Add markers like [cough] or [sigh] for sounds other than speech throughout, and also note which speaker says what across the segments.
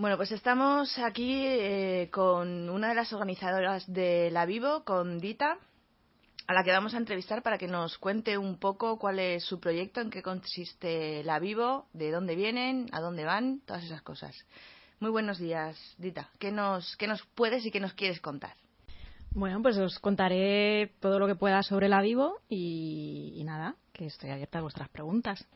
Speaker 1: Bueno, pues estamos aquí eh, con una de las organizadoras de La Vivo, con Dita, a la que vamos a entrevistar para que nos cuente un poco cuál es su proyecto, en qué consiste La Vivo, de dónde vienen, a dónde van, todas esas cosas. Muy buenos días, Dita. ¿Qué nos, qué nos puedes y qué nos quieres contar?
Speaker 2: Bueno, pues os contaré todo lo que pueda sobre La Vivo y, y nada, que estoy abierta a vuestras preguntas.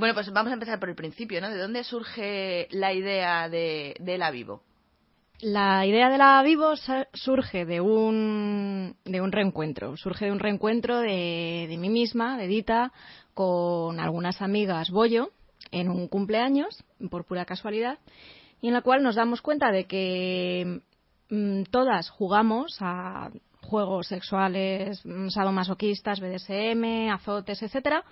Speaker 1: Bueno, pues vamos a empezar por el principio, ¿no? ¿De dónde surge la idea de, de La Vivo?
Speaker 2: La idea de la Vivo surge de un, de un reencuentro, surge de un reencuentro de, de mí misma, de Dita, con algunas amigas Bollo, en un cumpleaños, por pura casualidad, y en la cual nos damos cuenta de que mmm, todas jugamos a juegos sexuales mm, sadomasoquistas, BDSM, azotes, etcétera,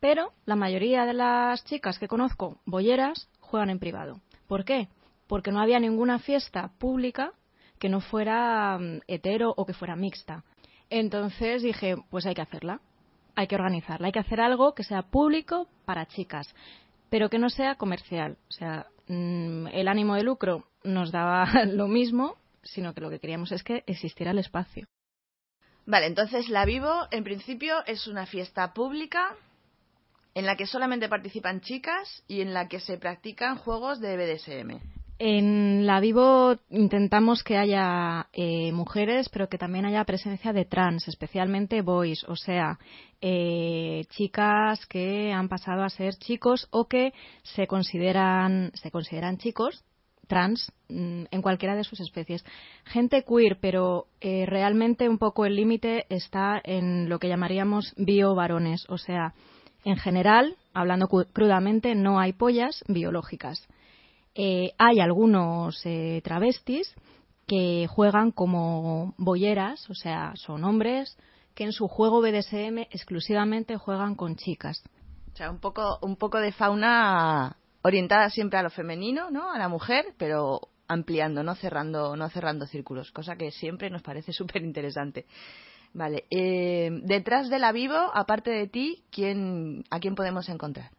Speaker 2: pero la mayoría de las chicas que conozco, bolleras, juegan en privado. ¿Por qué? Porque no había ninguna fiesta pública que no fuera um, hetero o que fuera mixta. Entonces dije, pues hay que hacerla, hay que organizarla, hay que hacer algo que sea público para chicas, pero que no sea comercial. O sea, mmm, el ánimo de lucro nos daba [laughs] lo mismo, sino que lo que queríamos es que existiera el espacio.
Speaker 1: Vale, entonces la Vivo en principio es una fiesta pública en la que solamente participan chicas y en la que se practican juegos de BDSM.
Speaker 2: En la Vivo intentamos que haya eh, mujeres, pero que también haya presencia de trans, especialmente boys, o sea, eh, chicas que han pasado a ser chicos o que se consideran, se consideran chicos trans mm, en cualquiera de sus especies. Gente queer, pero eh, realmente un poco el límite está en lo que llamaríamos bio-varones, o sea, en general, hablando crudamente, no hay pollas biológicas. Eh, hay algunos eh, travestis que juegan como bolleras, o sea, son hombres que en su juego BDSM exclusivamente juegan con chicas.
Speaker 1: O sea, un poco, un poco de fauna orientada siempre a lo femenino, ¿no? A la mujer, pero ampliando, no cerrando, no cerrando círculos, cosa que siempre nos parece [laughs] súper interesante. Vale. Eh, detrás de la Vivo, aparte de ti, ¿quién, ¿a quién podemos encontrar?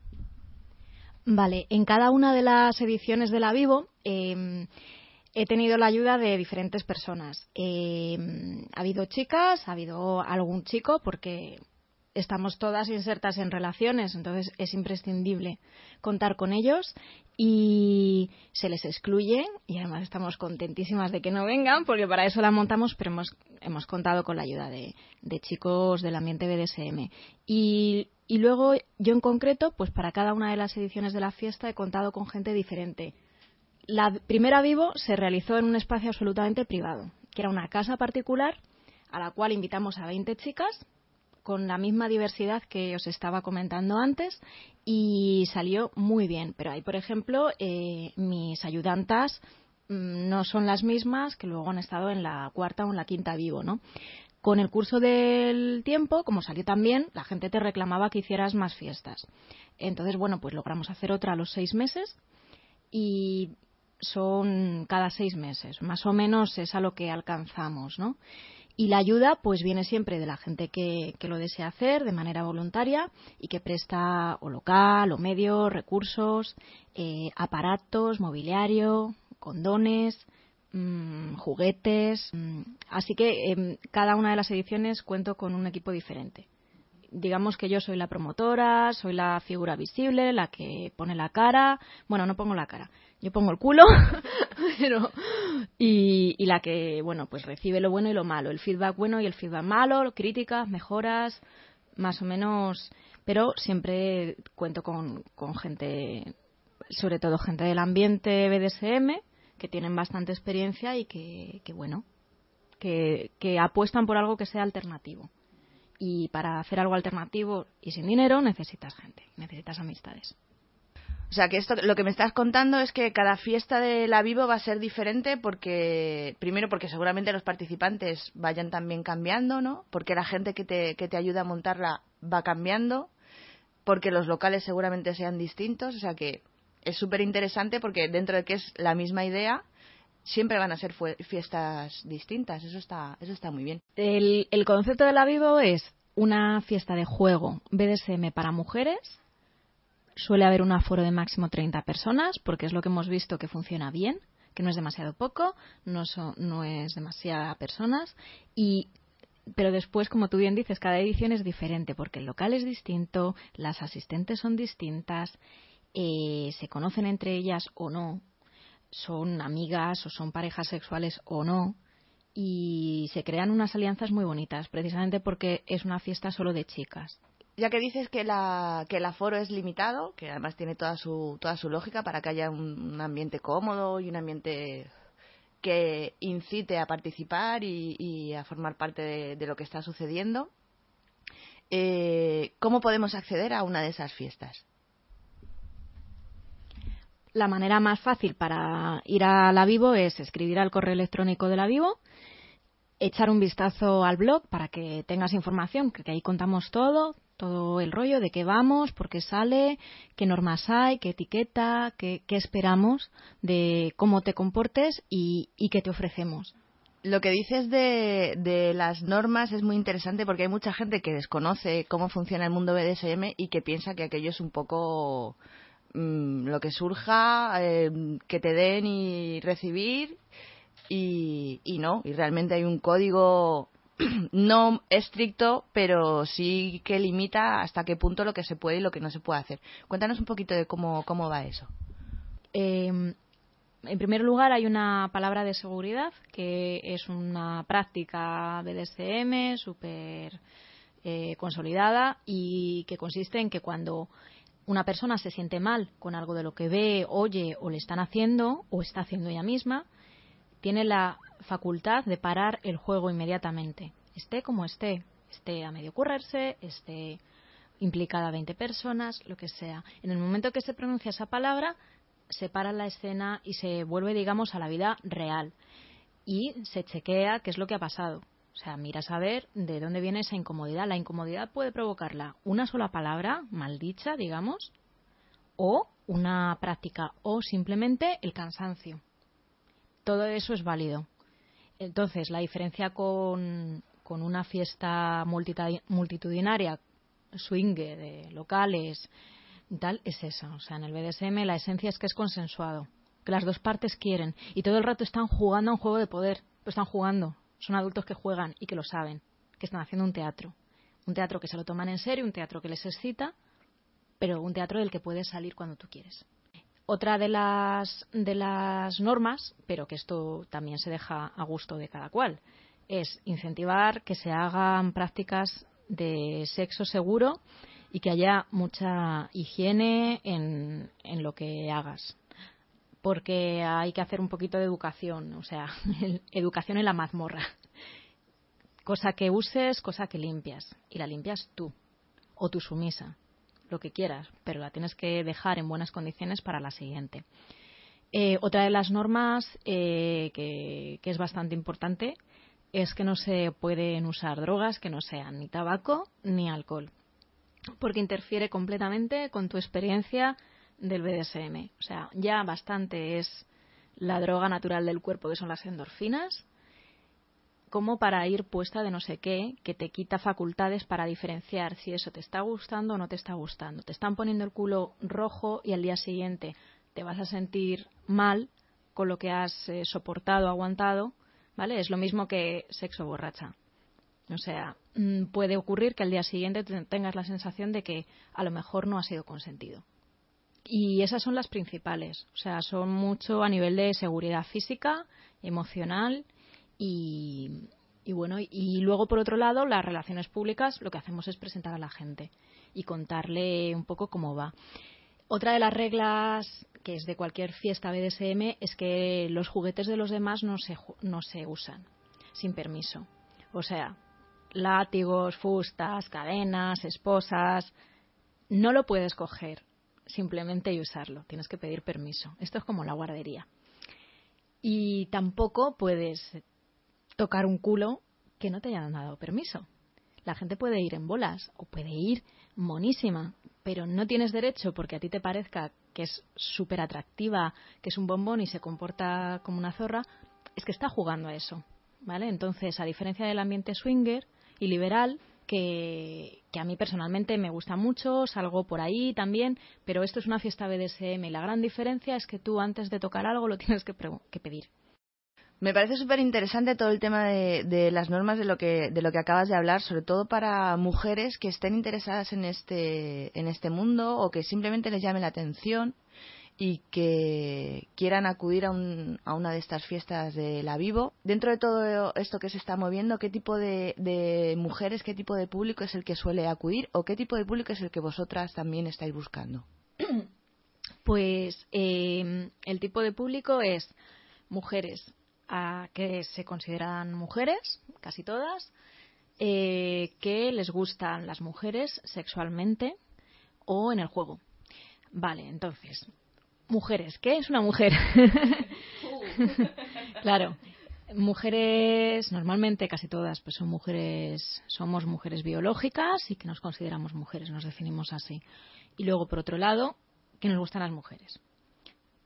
Speaker 2: Vale. En cada una de las ediciones de la Vivo eh, he tenido la ayuda de diferentes personas. Eh, ha habido chicas, ha habido algún chico, porque estamos todas insertas en relaciones, entonces es imprescindible contar con ellos y se les excluye y además estamos contentísimas de que no vengan porque para eso la montamos, pero hemos, hemos contado con la ayuda de, chicos del ambiente BDSM. Y, y luego yo en concreto, pues para cada una de las ediciones de la fiesta he contado con gente diferente. La primera vivo se realizó en un espacio absolutamente privado, que era una casa particular a la cual invitamos a 20 chicas con la misma diversidad que os estaba comentando antes y salió muy bien. Pero hay, por ejemplo, eh, mis ayudantas mmm, no son las mismas que luego han estado en la cuarta o en la quinta vivo, ¿no? Con el curso del tiempo, como salió tan bien, la gente te reclamaba que hicieras más fiestas. Entonces, bueno, pues logramos hacer otra a los seis meses y son cada seis meses. Más o menos es a lo que alcanzamos, ¿no? Y la ayuda, pues viene siempre de la gente que, que, lo desea hacer de manera voluntaria y que presta o local, o medios, recursos, eh, aparatos, mobiliario, condones, mmm, juguetes. Mmm. Así que eh, cada una de las ediciones cuento con un equipo diferente. Digamos que yo soy la promotora, soy la figura visible, la que pone la cara. Bueno, no pongo la cara, yo pongo el culo, [laughs] pero y, la que, bueno, pues recibe lo bueno y lo malo, el feedback bueno y el feedback malo, críticas, mejoras, más o menos, pero siempre cuento con, con gente, sobre todo gente del ambiente BDSM, que tienen bastante experiencia y que, que bueno, que, que apuestan por algo que sea alternativo. Y para hacer algo alternativo y sin dinero necesitas gente, necesitas amistades.
Speaker 1: O sea, que esto, lo que me estás contando es que cada fiesta de la Vivo va a ser diferente porque, primero porque seguramente los participantes vayan también cambiando, ¿no? Porque la gente que te, que te ayuda a montarla va cambiando, porque los locales seguramente sean distintos, o sea que es súper interesante porque dentro de que es la misma idea, siempre van a ser fiestas distintas. Eso está, eso está muy bien.
Speaker 2: El, concepto de la Vivo es una fiesta de juego BDSM para mujeres. Suele haber un aforo de máximo 30 personas porque es lo que hemos visto que funciona bien, que no es demasiado poco, no, no es demasiada personas y pero después, como tú bien dices, cada edición es diferente porque el local es distinto, las asistentes son distintas, eh, se conocen entre ellas o no, son amigas o son parejas sexuales o no, y se crean unas alianzas muy bonitas, precisamente porque es una fiesta solo de chicas.
Speaker 1: Ya que dices que, la, que el aforo es limitado, que además tiene toda su, toda su lógica para que haya un, ambiente cómodo y un ambiente que incite a participar y, a formar parte de, lo que está sucediendo, eh, ¿cómo podemos acceder a una de esas fiestas?
Speaker 2: La manera más fácil para ir a la Vivo es escribir al correo electrónico de la Vivo, echar un vistazo al blog para que tengas información, que ahí contamos todo, todo el rollo de qué vamos, por qué sale, qué normas hay, qué etiqueta, qué, esperamos, de cómo te comportes y, qué te ofrecemos.
Speaker 1: Lo que dices de, de, las normas es muy interesante porque hay mucha gente que desconoce cómo funciona el mundo BDSM y que piensa que aquello es un poco Mm, lo que surja, eh, que te den y recibir y, y no, y realmente hay un código [clears throat] no estricto, pero sí que limita hasta qué punto lo que se puede y lo que no se puede hacer. Cuéntanos un poquito de cómo, cómo va eso.
Speaker 2: Em, en primer lugar, hay una palabra de seguridad que es una práctica BDSM súper eh, consolidada y que consiste en que cuando una persona se siente mal con algo de lo que ve, oye o le están haciendo o está haciendo ella misma, tiene la facultad de parar el juego inmediatamente, esté como esté, esté a medio currerse, esté implicada 20 personas, lo que sea. En el momento que se pronuncia esa palabra, se para la escena y se vuelve, digamos, a la vida real. Y se chequea qué es lo que ha pasado. O sea, mira a ver de dónde viene esa incomodidad. La incomodidad puede provocarla una sola palabra, maldicha, digamos, o una práctica, o simplemente el cansancio. Todo eso es válido. Entonces, la diferencia con, con una fiesta multitudinaria, swing de locales tal, es esa. O sea, en el BDSM la esencia es que es consensuado, que las dos partes quieren y todo el rato están jugando a un juego de poder, pues están jugando, son adultos que juegan y que lo saben, que están haciendo un teatro. Un teatro que se lo toman en serio, un teatro que les excita, pero un teatro del que puedes salir cuando tú quieres. Otra de las, de las normas, pero que esto también se deja a gusto de cada cual, es incentivar que se hagan prácticas de sexo seguro y que haya mucha higiene en, en lo que hagas porque hay que hacer un poquito de educación, o sea, [laughs] educación en la mazmorra. Cosa que uses, cosa que limpias. Y la limpias tú, o tu sumisa, lo que quieras, pero la tienes que dejar en buenas condiciones para la siguiente. Eh, otra de las normas eh, que, que es bastante importante es que no se pueden usar drogas que no sean ni tabaco ni alcohol, porque interfiere completamente con tu experiencia del BDSM. O sea, ya bastante es la droga natural del cuerpo, que son las endorfinas, como para ir puesta de no sé qué, que te quita facultades para diferenciar si eso te está gustando o no te está gustando. Te están poniendo el culo rojo y al día siguiente te vas a sentir mal con lo que has eh, soportado, aguantado, ¿vale? Es lo mismo que sexo borracha. O sea, mm, puede ocurrir que al día siguiente tengas la sensación de que a lo mejor no ha sido consentido. Y esas son las principales. O sea, son mucho a nivel de seguridad física, emocional y, bueno, y luego por otro lado, las relaciones públicas lo que hacemos es presentar a la gente y contarle un poco cómo va. Otra de las reglas que es de cualquier fiesta BDSM es que los juguetes de los demás no se, no se usan sin permiso. O sea, látigos, fustas, cadenas, esposas, no lo puedes coger simplemente y usarlo. Tienes que pedir permiso. Esto es como la guardería. Y tampoco puedes tocar un culo que no te hayan dado permiso. La gente puede ir en bolas o puede ir monísima, pero no tienes derecho porque a ti te parezca que es súper atractiva, que es un bombón y se comporta como una zorra, es que está jugando a eso. ¿Vale? Entonces, a diferencia del ambiente swinger y liberal, que, a mí personalmente me gusta mucho, salgo por ahí también, pero esto es una fiesta BDSM y la gran diferencia es que tú antes de tocar algo lo tienes que, que pedir.
Speaker 1: Me parece súper interesante todo el tema de, las normas de lo, que, de lo que acabas de hablar, sobre todo para mujeres que estén interesadas en este, en este mundo o que simplemente les llame la atención y que quieran acudir a, a, una de estas fiestas de la Vivo. Dentro de todo esto que se está moviendo, ¿qué tipo de, mujeres, qué tipo de público es el que suele acudir o qué tipo de público es el que vosotras también estáis buscando? [clears throat]
Speaker 2: Pues eh, el tipo de público es mujeres a, que se consideran mujeres, casi todas, eh, que les gustan las mujeres sexualmente o en el juego. Vale, entonces, mujeres. ¿Qué es una mujer? [laughs] claro. Mujeres, normalmente casi todas, pues son mujeres, somos mujeres biológicas y que nos consideramos mujeres, nos definimos así. Y luego, por otro lado, que nos gustan las mujeres.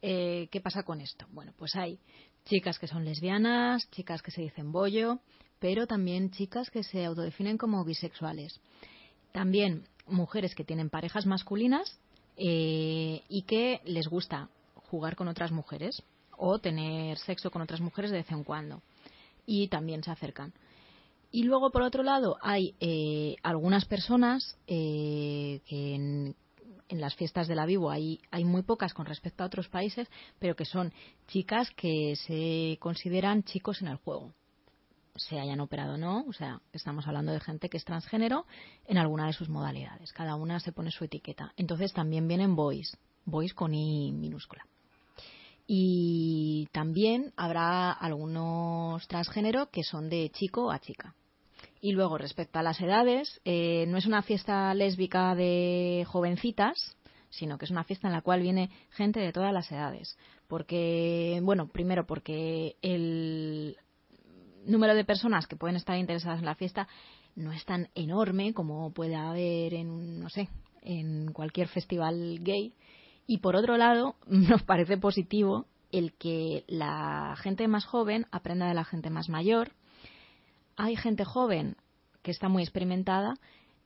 Speaker 2: Eh, ¿Qué pasa con esto? Bueno, pues hay chicas que son lesbianas, chicas que se dicen bollo, pero también chicas que se autodefinen como bisexuales. También mujeres que tienen parejas masculinas eh, y que les gusta jugar con otras mujeres o tener sexo con otras mujeres de vez en cuando. Y también se acercan. Y luego, por otro lado, hay eh, algunas personas eh, que en, las fiestas de la Vivo hay, hay muy pocas con respecto a otros países, pero que son chicas que se consideran chicos en el juego se hayan operado o no, o sea, estamos hablando de gente que es transgénero en alguna de sus modalidades. Cada una se pone su etiqueta. Entonces también vienen boys, boys con I minúscula. Y también habrá algunos transgénero que son de chico a chica. Y luego, respecto a las edades, eh, no es una fiesta lésbica de jovencitas, sino que es una fiesta en la cual viene gente de todas las edades. Porque, bueno, primero porque el, número de personas que pueden estar interesadas en la fiesta no es tan enorme como puede haber en, no sé, en cualquier festival gay. Y por otro lado, [laughs] nos parece positivo el que la gente más joven aprenda de la gente más mayor. Hay gente joven que está muy experimentada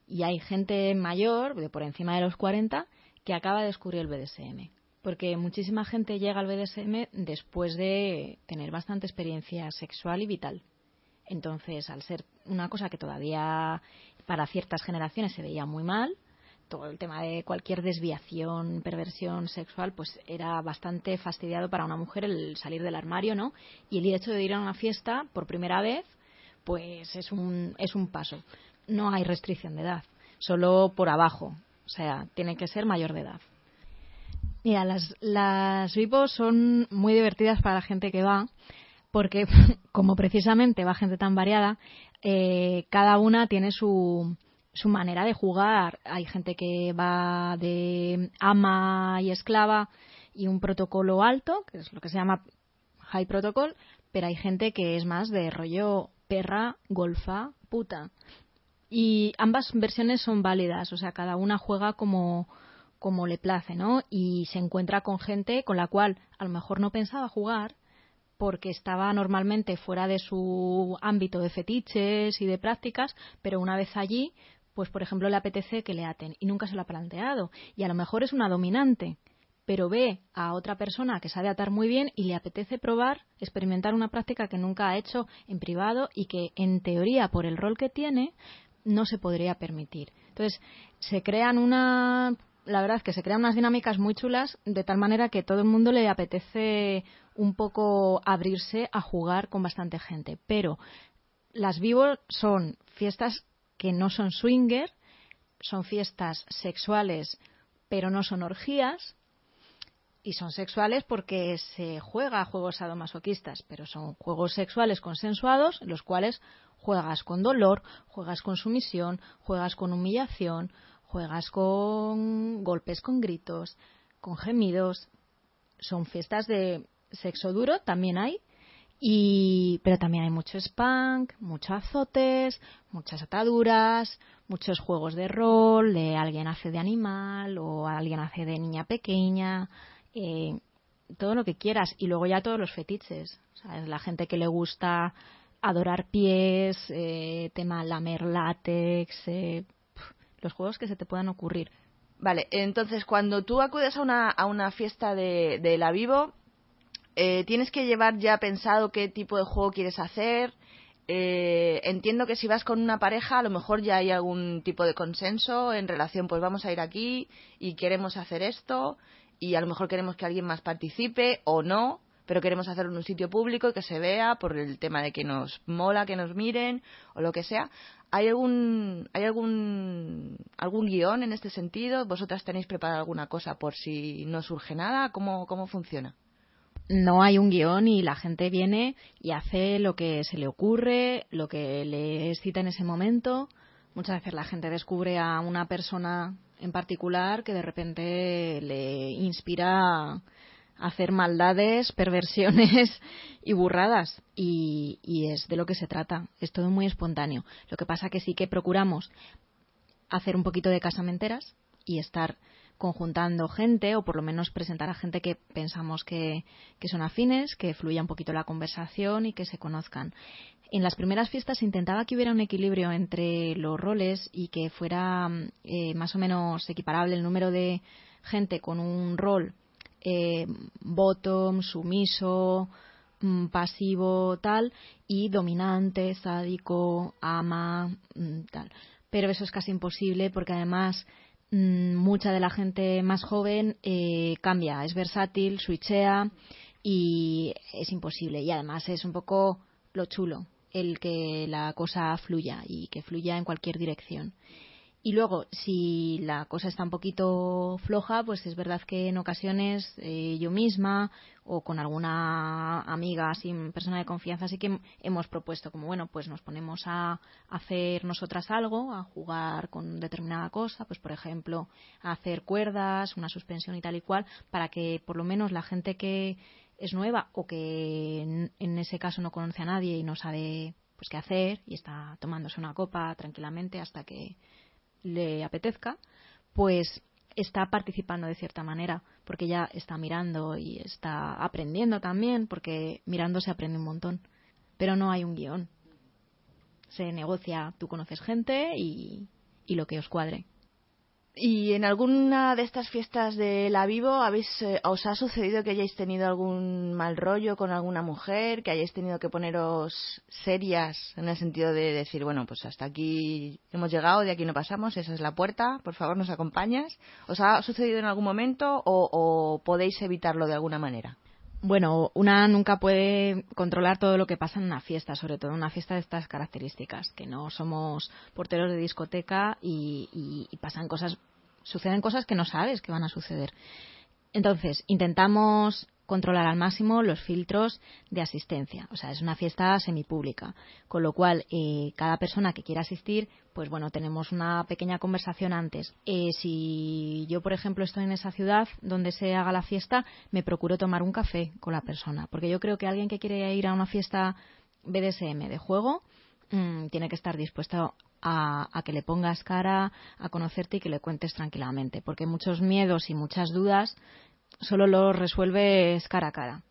Speaker 2: y hay gente mayor, de por encima de los 40, que acaba de descubrir el BDSM porque muchísima gente llega al BDSM después de tener bastante experiencia sexual y vital. Entonces, al ser una cosa que todavía para ciertas generaciones se veía muy mal, todo el tema de cualquier desviación, perversión sexual, pues era bastante fastidiado para una mujer el salir del armario, ¿no? Y el hecho de ir a una fiesta por primera vez, pues es un, es un paso. No hay restricción de edad, solo por abajo. O sea, tiene que ser mayor de edad. Mira, las, las vivos son muy divertidas para la gente que va, porque [laughs] como precisamente va gente tan variada, eh, cada una tiene su, su manera de jugar. Hay gente que va de ama y esclava y un protocolo alto, que es lo que se llama high protocol, pero hay gente que es más de rollo perra, golfa, puta. Y ambas versiones son válidas, o sea, cada una juega como, como le place, ¿no? Y se encuentra con gente con la cual a lo mejor no pensaba jugar porque estaba normalmente fuera de su ámbito de fetiches y de prácticas, pero una vez allí, pues por ejemplo le apetece que le aten y nunca se lo ha planteado. Y a lo mejor es una dominante, pero ve a otra persona que sabe atar muy bien y le apetece probar, experimentar una práctica que nunca ha hecho en privado y que en teoría por el rol que tiene no se podría permitir. Entonces, se crean una la verdad es que se crean unas dinámicas muy chulas de tal manera que todo el mundo le apetece un poco abrirse a jugar con bastante gente. Pero las vivo son fiestas que no son swinger, son fiestas sexuales, pero no son orgías. Y son sexuales porque se juega a juegos sadomasoquistas, pero son juegos sexuales consensuados, en los cuales juegas con dolor, juegas con sumisión, juegas con humillación, juegas con golpes, con gritos, con gemidos. Son fiestas de sexo duro, también hay, y, pero también hay mucho spank, muchos azotes, muchas ataduras, muchos juegos de rol, de alguien hace de animal o alguien hace de niña pequeña, eh, todo lo que quieras. Y luego ya todos los fetiches. La gente que le gusta adorar pies, eh, tema lamer látex, eh, los juegos que se te puedan ocurrir.
Speaker 1: Vale, entonces cuando tú acudes a una, a una fiesta de, de la Vivo, eh, tienes que llevar ya pensado qué tipo de juego quieres hacer. Eh, entiendo que si vas con una pareja, a lo mejor ya hay algún tipo de consenso en relación, pues vamos a ir aquí y queremos hacer esto y a lo mejor queremos que alguien más participe o no, pero queremos hacerlo en un sitio público y que se vea por el tema de que nos mola, que nos miren o lo que sea. ¿Hay algún, hay algún, algún guion en este sentido? ¿Vosotras tenéis preparada alguna cosa por si no surge nada? ¿Cómo, cómo funciona?
Speaker 2: no hay un guion y la gente viene y hace lo que se le ocurre, lo que le excita en ese momento. Muchas veces la gente descubre a una persona en particular que de repente le inspira hacer maldades, perversiones [laughs] y burradas. Y, y, es de lo que se trata. Es todo muy espontáneo. Lo que pasa que sí que procuramos hacer un poquito de casamenteras y estar conjuntando gente o por lo menos presentar a gente que pensamos que, son afines, que fluya un poquito la conversación y que se conozcan. En las primeras fiestas intentaba que hubiera un equilibrio entre los roles y que fuera eh, más o menos equiparable el número de gente con un rol eh, bottom, sumiso, mm, pasivo, tal, y dominante, sádico, ama, mm, tal. Pero eso es casi imposible porque además Mm, mucha de la gente más joven eh, cambia, es versátil, switchea y es imposible. Y además es un poco lo chulo, el que la cosa fluya y que fluya en cualquier dirección. Y luego, si la cosa está un poquito floja, pues es verdad que en ocasiones eh, yo misma o con alguna amiga, sin persona de confianza, sí que hemos propuesto como, bueno, pues nos ponemos a hacer nosotras algo, a jugar con determinada cosa, pues por ejemplo, a hacer cuerdas, una suspensión y tal y cual, para que por lo menos la gente que es nueva o que en, en ese caso no conoce a nadie y no sabe pues qué hacer y está tomándose una copa tranquilamente hasta que le apetezca, pues está participando de cierta manera, porque ya está mirando y está aprendiendo también, porque mirando se aprende un montón. Pero no hay un guion. Se negocia, tú conoces gente y, y lo que os cuadre.
Speaker 1: ¿Y en alguna de estas fiestas de la Vivo habéis, eh, os ha sucedido que hayáis tenido algún mal rollo con alguna mujer, que hayáis tenido que poneros serias en el sentido de decir, bueno, pues hasta aquí hemos llegado, de aquí no pasamos, esa es la puerta, por favor nos acompañas? ¿Os ha sucedido en algún momento o, o podéis evitarlo de alguna manera?
Speaker 2: Bueno, una nunca puede controlar todo lo que pasa en una fiesta, sobre todo en una fiesta de estas características, que no somos porteros de discoteca y, pasan cosas, suceden cosas que no sabes que van a suceder. Entonces, intentamos controlar al máximo los filtros de asistencia. O sea, es una fiesta semipública, con lo cual eh, cada persona que quiera asistir, pues bueno, tenemos una pequeña conversación antes. Eh, si yo, por ejemplo, estoy en esa ciudad donde se haga la fiesta, me procuro tomar un café con la persona, porque yo creo que alguien que quiere ir a una fiesta BDSM de juego mm, tiene que estar dispuesto a, a, que le pongas cara, a conocerte y que le cuentes tranquilamente, porque muchos miedos y muchas dudas solo lo resuelves cara a cara.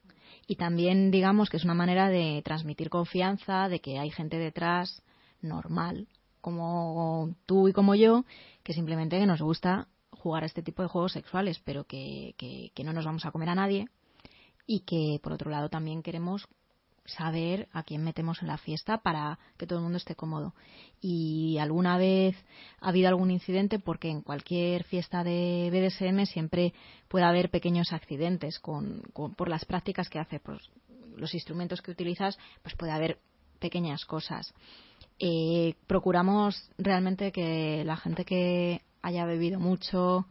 Speaker 2: Y también digamos que es una manera de transmitir confianza, de que hay gente detrás normal, como tú y como yo, que simplemente nos gusta jugar a este tipo de juegos sexuales, pero que, que no nos vamos a comer a nadie y que por otro lado también queremos saber a quién metemos en la fiesta para que todo el mundo esté cómodo. Y alguna vez ha habido algún incidente porque en cualquier fiesta de BDSM siempre puede haber pequeños accidentes con, por las prácticas que hace, por los instrumentos que utilizas, pues puede haber pequeñas cosas. Eh, procuramos realmente que la gente que haya bebido mucho,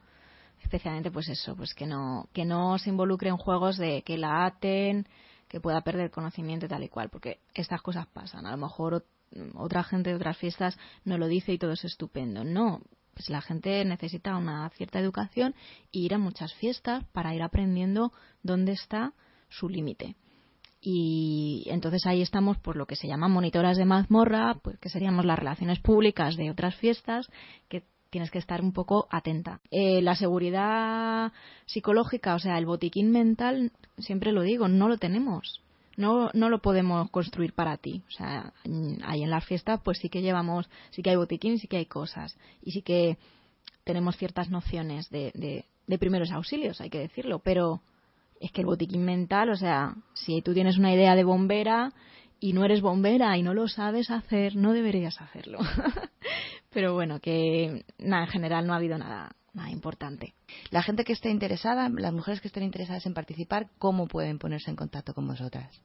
Speaker 2: especialmente pues eso, pues que no, que no se involucre en juegos de que la aten, que pueda perder conocimiento tal y cual, porque estas cosas pasan. A lo mejor otra gente de otras fiestas no lo dice y todo es estupendo. No, pues la gente necesita una cierta educación e ir a muchas fiestas para ir aprendiendo dónde está su límite. Y entonces ahí estamos por lo que se llama monitoras de mazmorra, pues que seríamos las relaciones públicas de otras fiestas, que tienes que estar un poco atenta. Eh, la seguridad psicológica, o sea, el botiquín mental, siempre lo digo, no lo tenemos. No, no lo podemos construir para ti. O sea, ahí en la fiesta, pues sí que llevamos, sí que hay botiquín, sí que hay cosas. Y sí que tenemos ciertas nociones de, de primeros auxilios, hay que decirlo. Pero es que el botiquín mental, o sea, si tú tienes una idea de bombera y no eres bombera y no lo sabes hacer, no deberías hacerlo. [laughs] Pero bueno, que nada, en general no ha habido nada, nada importante.
Speaker 1: La gente que esté interesada, las mujeres que estén interesadas en participar, ¿cómo pueden ponerse en contacto con vosotras?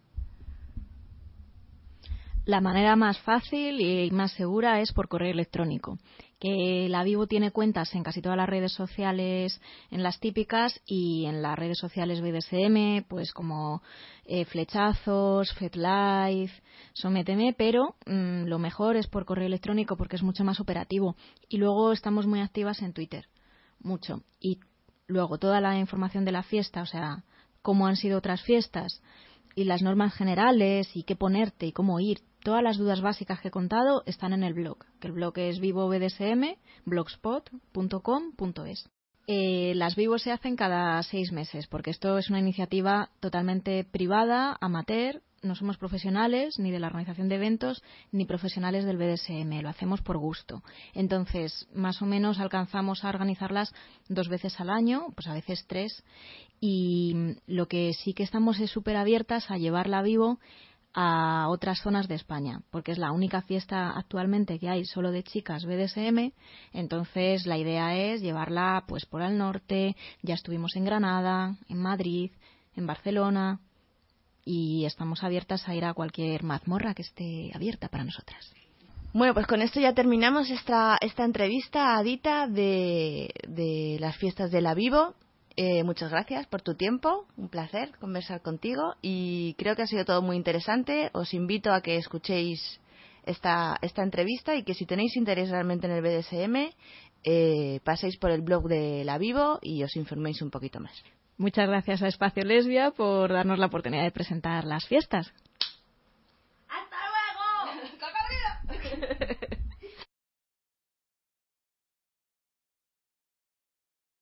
Speaker 2: La manera más fácil y más segura es por correo electrónico que la Vivo tiene cuentas en casi todas las redes sociales, en las típicas y en las redes sociales BDSM, pues como eh, Flechazos, FetLife, Sométeme, pero mm, lo mejor es por correo electrónico porque es mucho más operativo. Y luego estamos muy activas en Twitter, mucho. Y luego toda la información de la fiesta, o sea, cómo han sido otras fiestas y las normas generales y qué ponerte y cómo ir, Todas las dudas básicas que he contado están en el blog, que el blog es vivobdsm, blogspot.com.es. Eh, las vivos se hacen cada seis meses, porque esto es una iniciativa totalmente privada, amateur, no somos profesionales ni de la organización de eventos ni profesionales del BDSM, lo hacemos por gusto. Entonces, más o menos alcanzamos a organizarlas dos veces al año, pues a veces tres, y lo que sí que estamos es súper abiertas a llevarla vivo a otras zonas de España, porque es la única fiesta actualmente que hay solo de chicas BDSM, entonces la idea es llevarla pues por el norte, ya estuvimos en Granada, en Madrid, en Barcelona y estamos abiertas a ir a cualquier mazmorra que esté abierta para nosotras.
Speaker 1: Bueno, pues con esto ya terminamos esta, esta entrevista a Dita de, de las fiestas de la Vivo. Eh, muchas gracias por tu tiempo, un placer conversar contigo y creo que ha sido todo muy interesante. Os invito a que escuchéis esta, esta entrevista y que si tenéis interés realmente en el BDSM, eh, paséis por el blog de La Vivo y os informéis un poquito más.
Speaker 2: Muchas gracias a Espacio Lesbia por darnos la oportunidad de presentar las fiestas. ¡Hasta luego! [laughs] ¡Cocodrilo! [laughs]